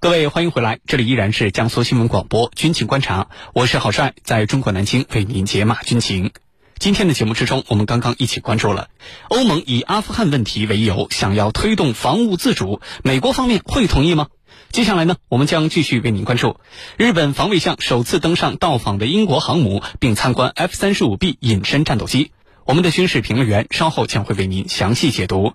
各位，欢迎回来，这里依然是江苏新闻广播军情观察，我是郝帅，在中国南京为您解码军情。今天的节目之中，我们刚刚一起关注了欧盟以阿富汗问题为由，想要推动防务自主，美国方面会同意吗？接下来呢，我们将继续为您关注日本防卫相首次登上到访的英国航母，并参观 F 三十五 B 隐身战斗机。我们的军事评论员稍后将会为您详细解读。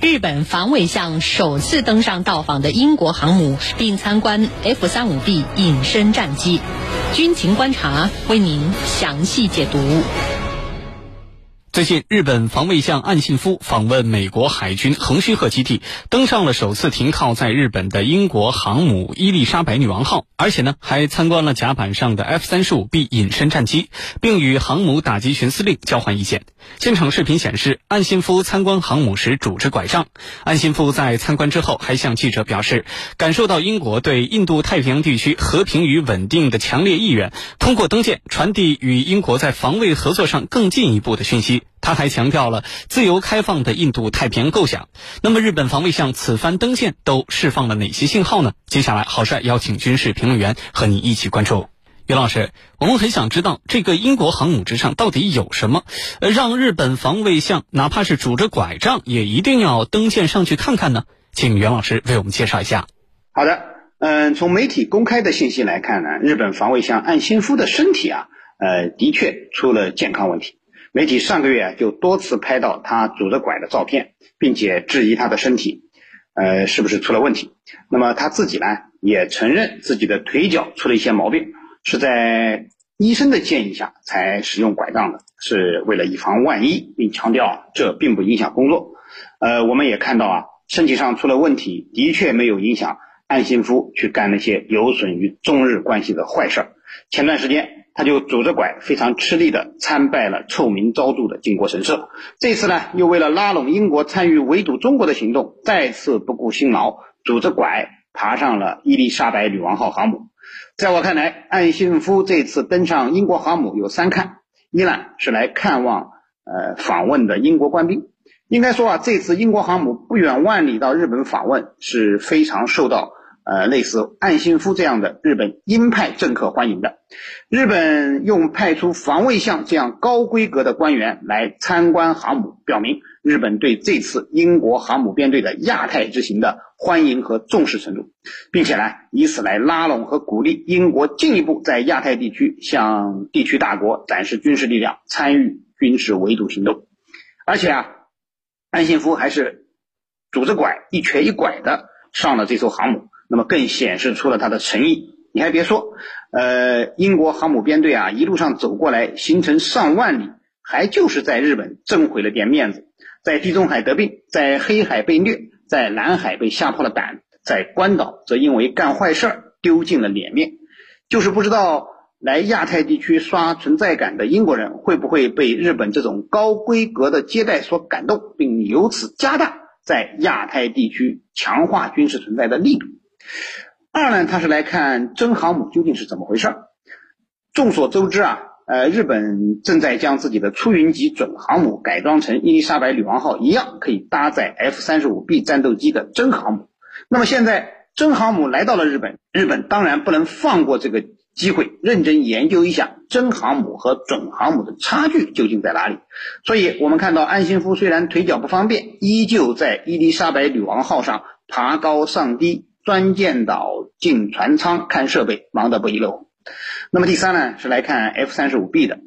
日本防卫相首次登上到访的英国航母，并参观 F 三五 B 隐身战机。军情观察为您详细解读。最近，日本防卫相岸信夫访问美国海军横须贺基地，登上了首次停靠在日本的英国航母伊丽莎白女王号，而且呢，还参观了甲板上的 F 三十五 B 隐身战机，并与航母打击群司令交换意见。现场视频显示，岸信夫参观航母时拄着拐杖。岸信夫在参观之后还向记者表示，感受到英国对印度太平洋地区和平与稳定的强烈意愿，通过登舰传递与英国在防卫合作上更进一步的讯息。他还强调了自由开放的印度太平洋构想。那么，日本防卫相此番登舰都释放了哪些信号呢？接下来，郝帅邀请军事评论员和你一起关注。袁老师，我们很想知道这个英国航母之上到底有什么，让日本防卫相哪怕是拄着拐杖也一定要登舰上去看看呢？请袁老师为我们介绍一下。好的，嗯，从媒体公开的信息来看呢，日本防卫相岸信夫的身体啊，呃，的确出了健康问题。媒体上个月就多次拍到他拄着拐的照片，并且质疑他的身体，呃，是不是出了问题？那么他自己呢，也承认自己的腿脚出了一些毛病，是在医生的建议下才使用拐杖的，是为了以防万一，并强调这并不影响工作。呃，我们也看到啊，身体上出了问题，的确没有影响岸信夫去干那些有损于中日关系的坏事儿。前段时间。他就拄着拐，非常吃力地参拜了臭名昭著的靖国神社。这次呢，又为了拉拢英国参与围堵中国的行动，再次不顾辛劳，拄着拐爬上了伊丽莎白女王号航母。在我看来，岸信夫这次登上英国航母有三看：一呢是来看望呃访问的英国官兵。应该说啊，这次英国航母不远万里到日本访问，是非常受到。呃，类似岸信夫这样的日本鹰派政客欢迎的，日本用派出防卫相这样高规格的官员来参观航母，表明日本对这次英国航母编队的亚太之行的欢迎和重视程度，并且呢，以此来拉拢和鼓励英国进一步在亚太地区向地区大国展示军事力量，参与军事围堵行动。而且啊，岸信夫还是拄着拐一瘸一拐的上了这艘航母。那么更显示出了他的诚意。你还别说，呃，英国航母编队啊，一路上走过来，行程上万里，还就是在日本挣回了点面子，在地中海得病，在黑海被虐，在南海被吓破了胆，在关岛则因为干坏事儿丢尽了脸面。就是不知道来亚太地区刷存在感的英国人，会不会被日本这种高规格的接待所感动，并由此加大在亚太地区强化军事存在的力度。二呢，他是来看真航母究竟是怎么回事儿。众所周知啊，呃，日本正在将自己的出云级准航母改装成伊丽莎白女王号一样可以搭载 F 三十五 B 战斗机的真航母。那么现在真航母来到了日本，日本当然不能放过这个机会，认真研究一下真航母和准航母的差距究竟在哪里。所以我们看到安信夫虽然腿脚不方便，依旧在伊丽莎白女王号上。爬高上低，钻舰岛，进船舱，看设备，忙得不亦乐乎。那么第三呢，是来看 F 三十五 B 的。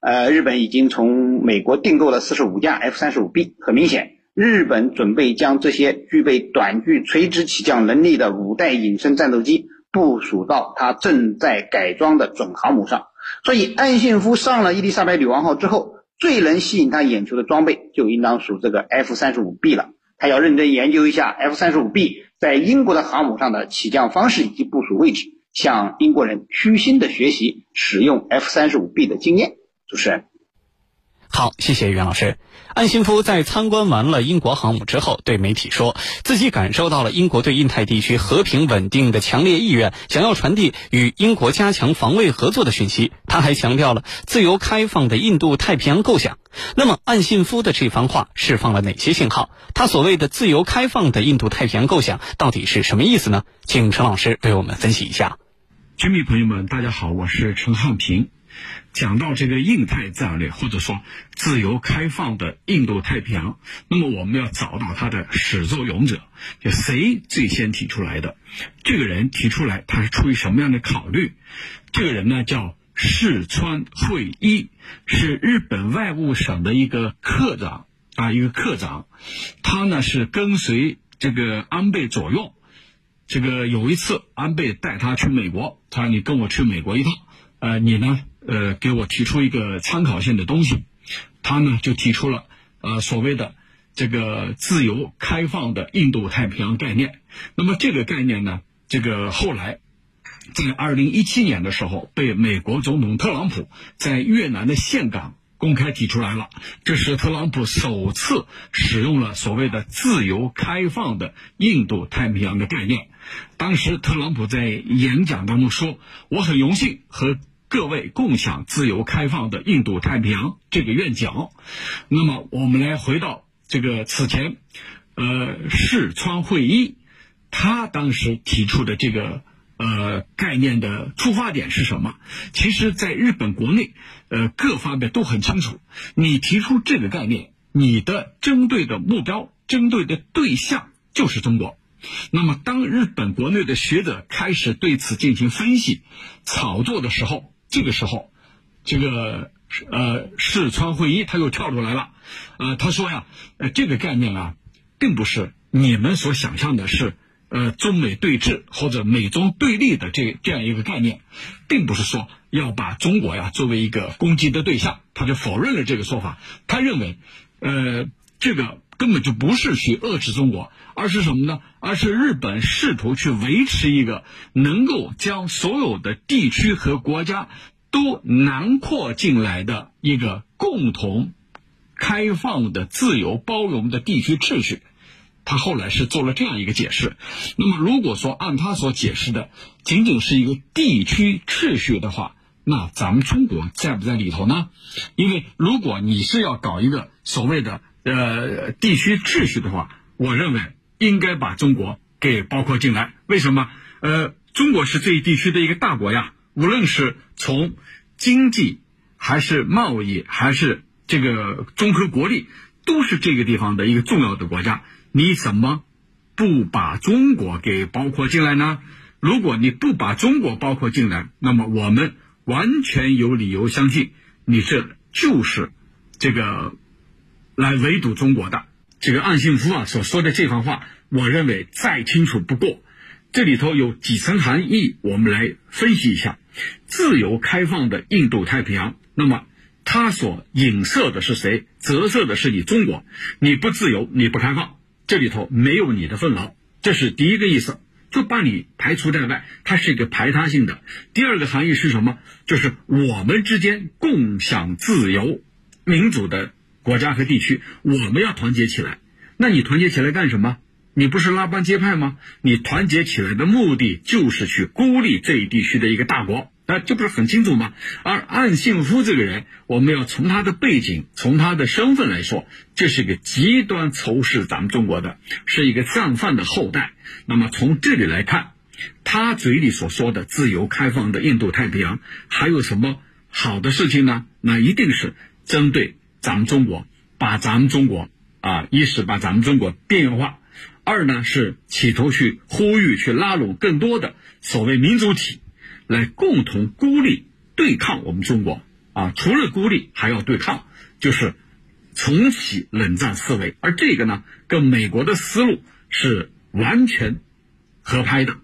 呃，日本已经从美国订购了四十五架 F 三十五 B。很明显，日本准备将这些具备短距垂直起降能力的五代隐身战斗机部署到它正在改装的准航母上。所以，岸信夫上了伊丽莎白女王号之后，最能吸引他眼球的装备就应当属这个 F 三十五 B 了。他要认真研究一下 F 三十五 B 在英国的航母上的起降方式以及部署位置，向英国人虚心的学习使用 F 三十五 B 的经验。主持人。好，谢谢袁老师。岸信夫在参观完了英国航母之后，对媒体说自己感受到了英国对印太地区和平稳定的强烈意愿，想要传递与英国加强防卫合作的讯息。他还强调了自由开放的印度太平洋构想。那么，岸信夫的这番话释放了哪些信号？他所谓的自由开放的印度太平洋构想到底是什么意思呢？请陈老师为我们分析一下。军迷朋友们，大家好，我是陈汉平。讲到这个印太战略，或者说自由开放的印度太平洋，那么我们要找到它的始作俑者，就谁最先提出来的？这个人提出来，他是出于什么样的考虑？这个人呢，叫世川会一，是日本外务省的一个科长啊，一个科长。他呢是跟随这个安倍左右。这个有一次，安倍带他去美国，他说：“你跟我去美国一趟，呃，你呢？”呃，给我提出一个参考性的东西，他呢就提出了呃所谓的这个自由开放的印度太平洋概念。那么这个概念呢，这个后来在二零一七年的时候，被美国总统特朗普在越南的岘港公开提出来了。这是特朗普首次使用了所谓的自由开放的印度太平洋的概念。当时特朗普在演讲当中说：“我很荣幸和。”各位共享自由开放的印度太平洋这个愿景，那么我们来回到这个此前，呃，世川会议，他当时提出的这个呃概念的出发点是什么？其实，在日本国内，呃，各方面都很清楚，你提出这个概念，你的针对的目标、针对的对象就是中国。那么，当日本国内的学者开始对此进行分析、炒作的时候，这个时候，这个呃，四川会议他又跳出来了，呃，他说呀，呃，这个概念啊，并不是你们所想象的是，呃，中美对峙或者美中对立的这这样一个概念，并不是说要把中国呀作为一个攻击的对象，他就否认了这个说法。他认为，呃，这个根本就不是去遏制中国，而是什么呢？而是日本试图去维持一个能够将所有的地区和国家。都囊括进来的一个共同、开放的、自由包容的地区秩序，他后来是做了这样一个解释。那么，如果说按他所解释的仅仅是一个地区秩序的话，那咱们中国在不在里头呢？因为如果你是要搞一个所谓的呃地区秩序的话，我认为应该把中国给包括进来。为什么？呃，中国是这一地区的一个大国呀。无论是从经济，还是贸易，还是这个综合国力，都是这个地方的一个重要的国家。你怎么不把中国给包括进来呢？如果你不把中国包括进来，那么我们完全有理由相信，你这就是这个来围堵中国的。这个岸信夫啊所说的这番话，我认为再清楚不过。这里头有几层含义，我们来分析一下。自由开放的印度太平洋，那么它所影射的是谁？折射的是你中国。你不自由，你不开放，这里头没有你的份劳，这是第一个意思，就把你排除在外。它是一个排他性的。第二个含义是什么？就是我们之间共享自由、民主的国家和地区，我们要团结起来。那你团结起来干什么？你不是拉帮结派吗？你团结起来的目的就是去孤立这一地区的一个大国，啊，这不是很清楚吗？而岸信夫这个人，我们要从他的背景、从他的身份来说，这是一个极端仇视咱们中国的，是一个战犯的后代。那么从这里来看，他嘴里所说的自由开放的印度太平洋，还有什么好的事情呢？那一定是针对咱们中国，把咱们中国啊，一是把咱们中国边缘化。二呢是企图去呼吁、去拉拢更多的所谓民主体，来共同孤立、对抗我们中国啊！除了孤立，还要对抗，就是重启冷战思维。而这个呢，跟美国的思路是完全合拍的。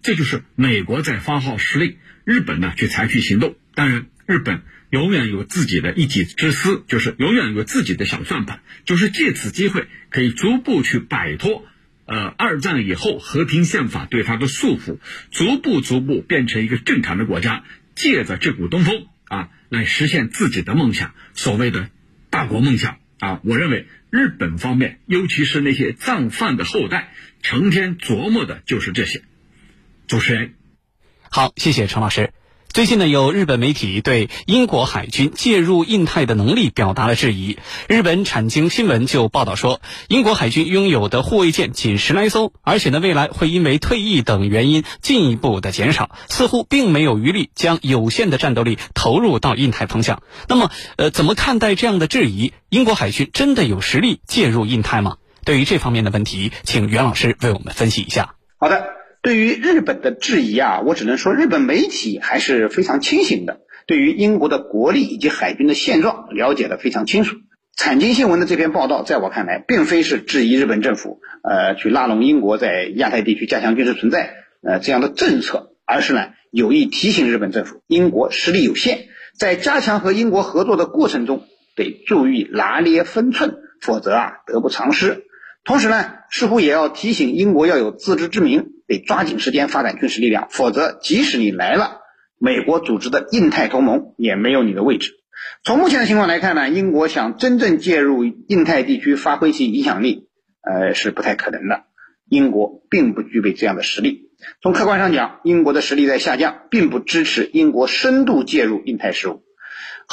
这就是美国在发号施令，日本呢去采取行动。当然，日本永远有自己的一己之私，就是永远有自己的小算盘，就是借此机会可以逐步去摆脱。呃二战以后和平宪法对他的束缚，逐步逐步变成一个正常的国家，借着这股东风啊，来实现自己的梦想，所谓的大国梦想啊。我认为日本方面，尤其是那些藏犯的后代，成天琢磨的就是这些。主持人，好，谢谢陈老师。最近呢，有日本媒体对英国海军介入印太的能力表达了质疑。日本产经新闻就报道说，英国海军拥有的护卫舰仅十来艘，而且呢，未来会因为退役等原因进一步的减少，似乎并没有余力将有限的战斗力投入到印太方向。那么，呃，怎么看待这样的质疑？英国海军真的有实力介入印太吗？对于这方面的问题，请袁老师为我们分析一下。好的。对于日本的质疑啊，我只能说日本媒体还是非常清醒的。对于英国的国力以及海军的现状了解的非常清楚。产经新闻的这篇报道，在我看来，并非是质疑日本政府呃去拉拢英国在亚太地区加强军事存在呃这样的政策，而是呢有意提醒日本政府，英国实力有限，在加强和英国合作的过程中得注意拿捏分寸，否则啊得不偿失。同时呢，似乎也要提醒英国要有自知之明。得抓紧时间发展军事力量，否则即使你来了，美国组织的印太同盟也没有你的位置。从目前的情况来看呢，英国想真正介入印太地区发挥其影响力，呃是不太可能的。英国并不具备这样的实力。从客观上讲，英国的实力在下降，并不支持英国深度介入印太事务。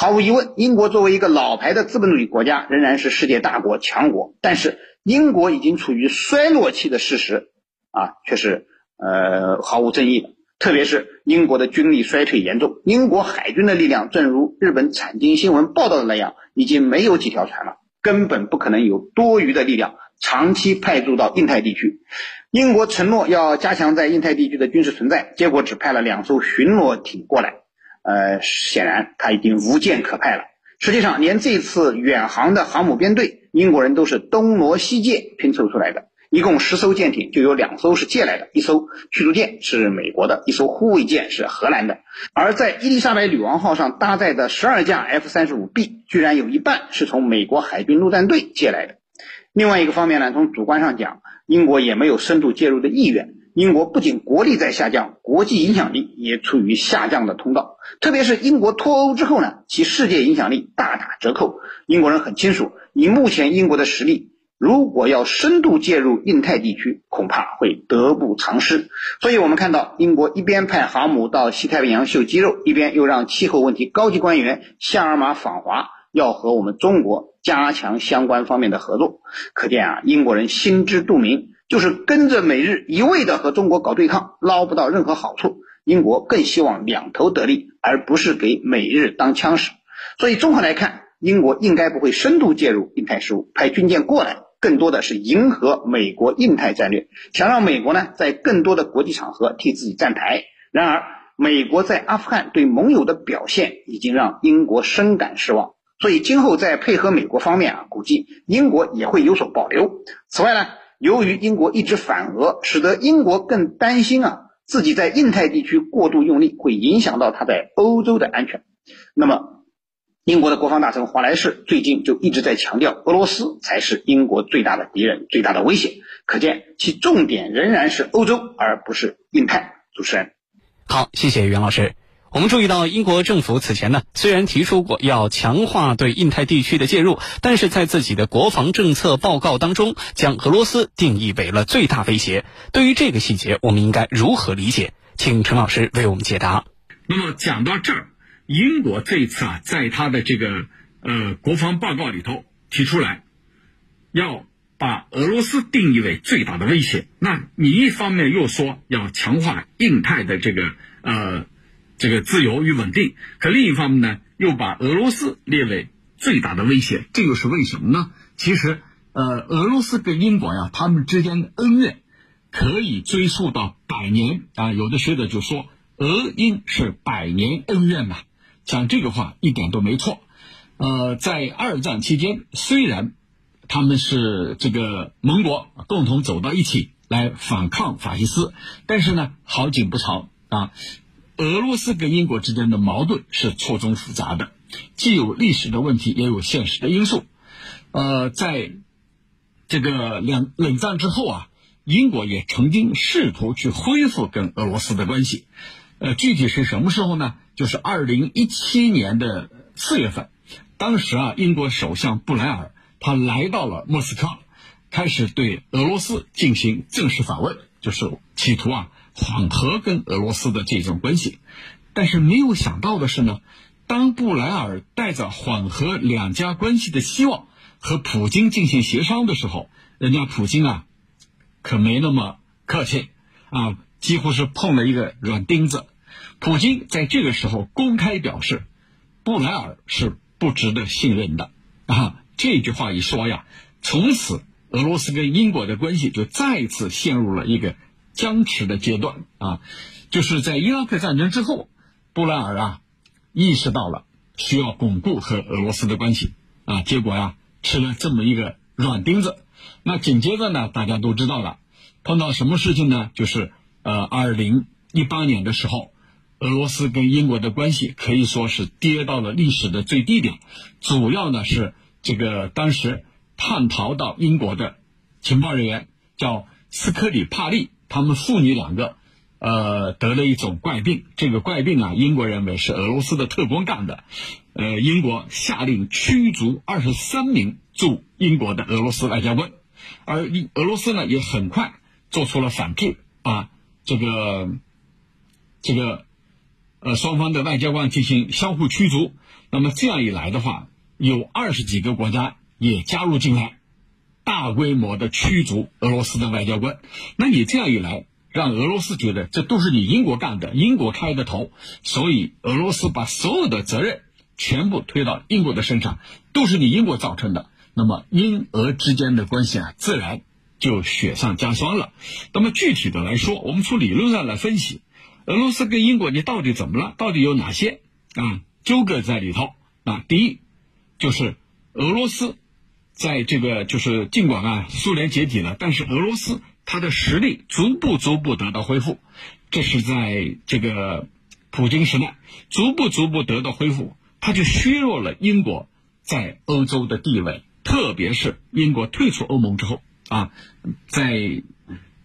毫无疑问，英国作为一个老牌的资本主义国家，仍然是世界大国强国。但是，英国已经处于衰落期的事实。啊，却是呃毫无争议的。特别是英国的军力衰退严重，英国海军的力量，正如日本产经新闻报道的那样，已经没有几条船了，根本不可能有多余的力量长期派驻到印太地区。英国承诺要加强在印太地区的军事存在，结果只派了两艘巡逻艇过来，呃，显然他已经无舰可派了。实际上，连这次远航的航母编队，英国人都是东挪西借拼凑出来的。一共十艘舰艇，就有两艘是借来的，一艘驱逐舰是美国的，一艘护卫舰是荷兰的。而在伊丽莎白女王号上搭载的十二架 F 三十五 B，居然有一半是从美国海军陆战队借来的。另外一个方面呢，从主观上讲，英国也没有深度介入的意愿。英国不仅国力在下降，国际影响力也处于下降的通道。特别是英国脱欧之后呢，其世界影响力大打折扣。英国人很清楚，以目前英国的实力。如果要深度介入印太地区，恐怕会得不偿失。所以，我们看到英国一边派航母到西太平洋秀肌肉，一边又让气候问题高级官员夏尔马访华，要和我们中国加强相关方面的合作。可见啊，英国人心知肚明，就是跟着美日一味的和中国搞对抗，捞不到任何好处。英国更希望两头得利，而不是给美日当枪使。所以，综合来看，英国应该不会深度介入印太事务，派军舰过来。更多的是迎合美国印太战略，想让美国呢在更多的国际场合替自己站台。然而，美国在阿富汗对盟友的表现已经让英国深感失望，所以今后在配合美国方面啊，估计英国也会有所保留。此外呢，由于英国一直反俄，使得英国更担心啊自己在印太地区过度用力会影响到他在欧洲的安全。那么。英国的国防大臣华莱士最近就一直在强调，俄罗斯才是英国最大的敌人、最大的威胁。可见其重点仍然是欧洲，而不是印太。主持人，好，谢谢袁老师。我们注意到，英国政府此前呢，虽然提出过要强化对印太地区的介入，但是在自己的国防政策报告当中，将俄罗斯定义为了最大威胁。对于这个细节，我们应该如何理解？请陈老师为我们解答。那么讲到这儿。英国这一次啊，在他的这个呃国防报告里头提出来，要把俄罗斯定义为最大的威胁。那你一方面又说要强化印太的这个呃这个自由与稳定，可另一方面呢，又把俄罗斯列为最大的威胁，这又是为什么呢？其实呃，俄罗斯跟英国呀，他们之间的恩怨可以追溯到百年啊。有的学者就说，俄英是百年恩怨呐。讲这个话一点都没错，呃，在二战期间，虽然他们是这个盟国共同走到一起来反抗法西斯，但是呢，好景不长啊，俄罗斯跟英国之间的矛盾是错综复杂的，既有历史的问题，也有现实的因素。呃，在这个两冷战之后啊，英国也曾经试图去恢复跟俄罗斯的关系。呃，具体是什么时候呢？就是二零一七年的四月份，当时啊，英国首相布莱尔他来到了莫斯科，开始对俄罗斯进行正式访问，就是企图啊缓和跟俄罗斯的这种关系。但是没有想到的是呢，当布莱尔带着缓和两家关系的希望和普京进行协商的时候，人家普京啊可没那么客气啊。几乎是碰了一个软钉子。普京在这个时候公开表示，布莱尔是不值得信任的啊。这句话一说呀，从此俄罗斯跟英国的关系就再次陷入了一个僵持的阶段啊。就是在伊拉克战争之后，布莱尔啊意识到了需要巩固和俄罗斯的关系啊，结果呀吃了这么一个软钉子。那紧接着呢，大家都知道了，碰到什么事情呢？就是。呃，二零一八年的时候，俄罗斯跟英国的关系可以说是跌到了历史的最低点。主要呢是这个当时叛逃到英国的情报人员叫斯科里帕利，他们父女两个，呃，得了一种怪病。这个怪病啊，英国认为是俄罗斯的特工干的。呃，英国下令驱逐二十三名驻英国的俄罗斯外交官，而俄罗斯呢也很快做出了反制啊。这个，这个，呃，双方的外交官进行相互驱逐，那么这样一来的话，有二十几个国家也加入进来，大规模的驱逐俄罗斯的外交官。那你这样一来，让俄罗斯觉得这都是你英国干的，英国开的头，所以俄罗斯把所有的责任全部推到英国的身上，都是你英国造成的。那么英俄之间的关系啊，自然。就雪上加霜了。那么具体的来说，我们从理论上来分析，俄罗斯跟英国你到底怎么了？到底有哪些啊纠葛在里头？啊，第一就是俄罗斯在这个就是尽管啊苏联解体了，但是俄罗斯它的实力逐步逐步得到恢复，这是在这个普京时代逐步逐步得到恢复，它就削弱了英国在欧洲的地位，特别是英国退出欧盟之后。啊，在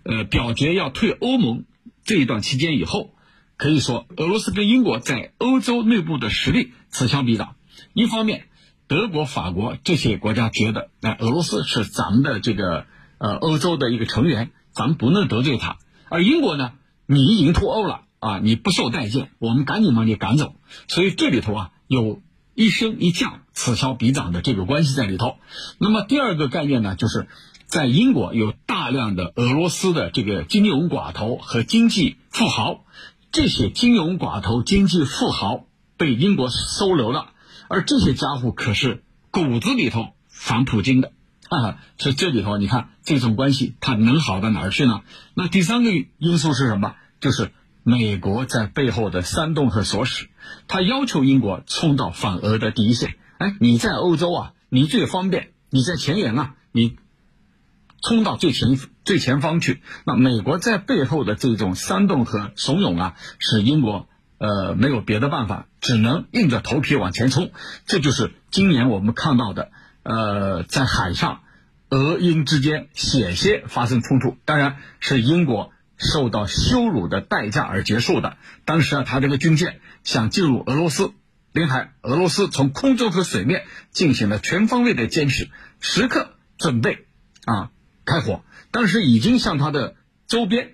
呃表决要退欧盟这一段期间以后，可以说俄罗斯跟英国在欧洲内部的实力此消彼长。一方面，德国、法国这些国家觉得，哎，俄罗斯是咱们的这个呃欧洲的一个成员，咱们不能得罪他。而英国呢，你已经脱欧了啊，你不受待见，我们赶紧把你赶走。所以这里头啊，有一升一降、此消彼长的这个关系在里头。那么第二个概念呢，就是。在英国有大量的俄罗斯的这个金融寡头和经济富豪，这些金融寡头、经济富豪被英国收留了，而这些家伙可是骨子里头反普京的，啊，所以这里头你看这种关系它能好到哪儿去呢？那第三个因素是什么？就是美国在背后的煽动和唆使，他要求英国冲到反俄的第一线。哎，你在欧洲啊，你最方便，你在前沿啊，你。冲到最前最前方去，那美国在背后的这种煽动和怂恿啊，使英国呃没有别的办法，只能硬着头皮往前冲。这就是今年我们看到的，呃，在海上俄英之间险些发生冲突，当然是英国受到羞辱的代价而结束的。当时啊，他这个军舰想进入俄罗斯领海，俄罗斯从空中和水面进行了全方位的监视，时刻准备啊。开火，当时已经向他的周边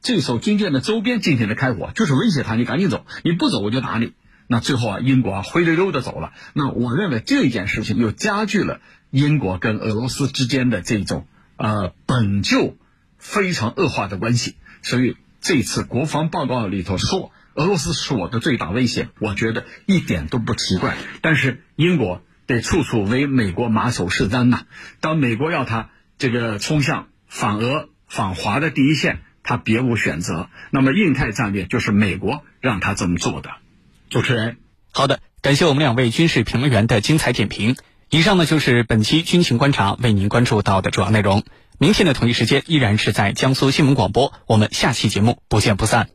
这艘军舰的周边进行了开火，就是威胁他，你赶紧走，你不走我就打你。那最后啊，英国啊灰溜溜的走了。那我认为这件事情又加剧了英国跟俄罗斯之间的这种呃本就非常恶化的关系。所以这次国防报告里头说俄罗斯是我的最大威胁，我觉得一点都不奇怪。但是英国得处处为美国马首是瞻呐，当美国要他。这个冲向反俄反华的第一线，他别无选择。那么，印太战略就是美国让他这么做的。主持人，好的，感谢我们两位军事评论员的精彩点评。以上呢就是本期军情观察为您关注到的主要内容。明天的同一时间依然是在江苏新闻广播，我们下期节目不见不散。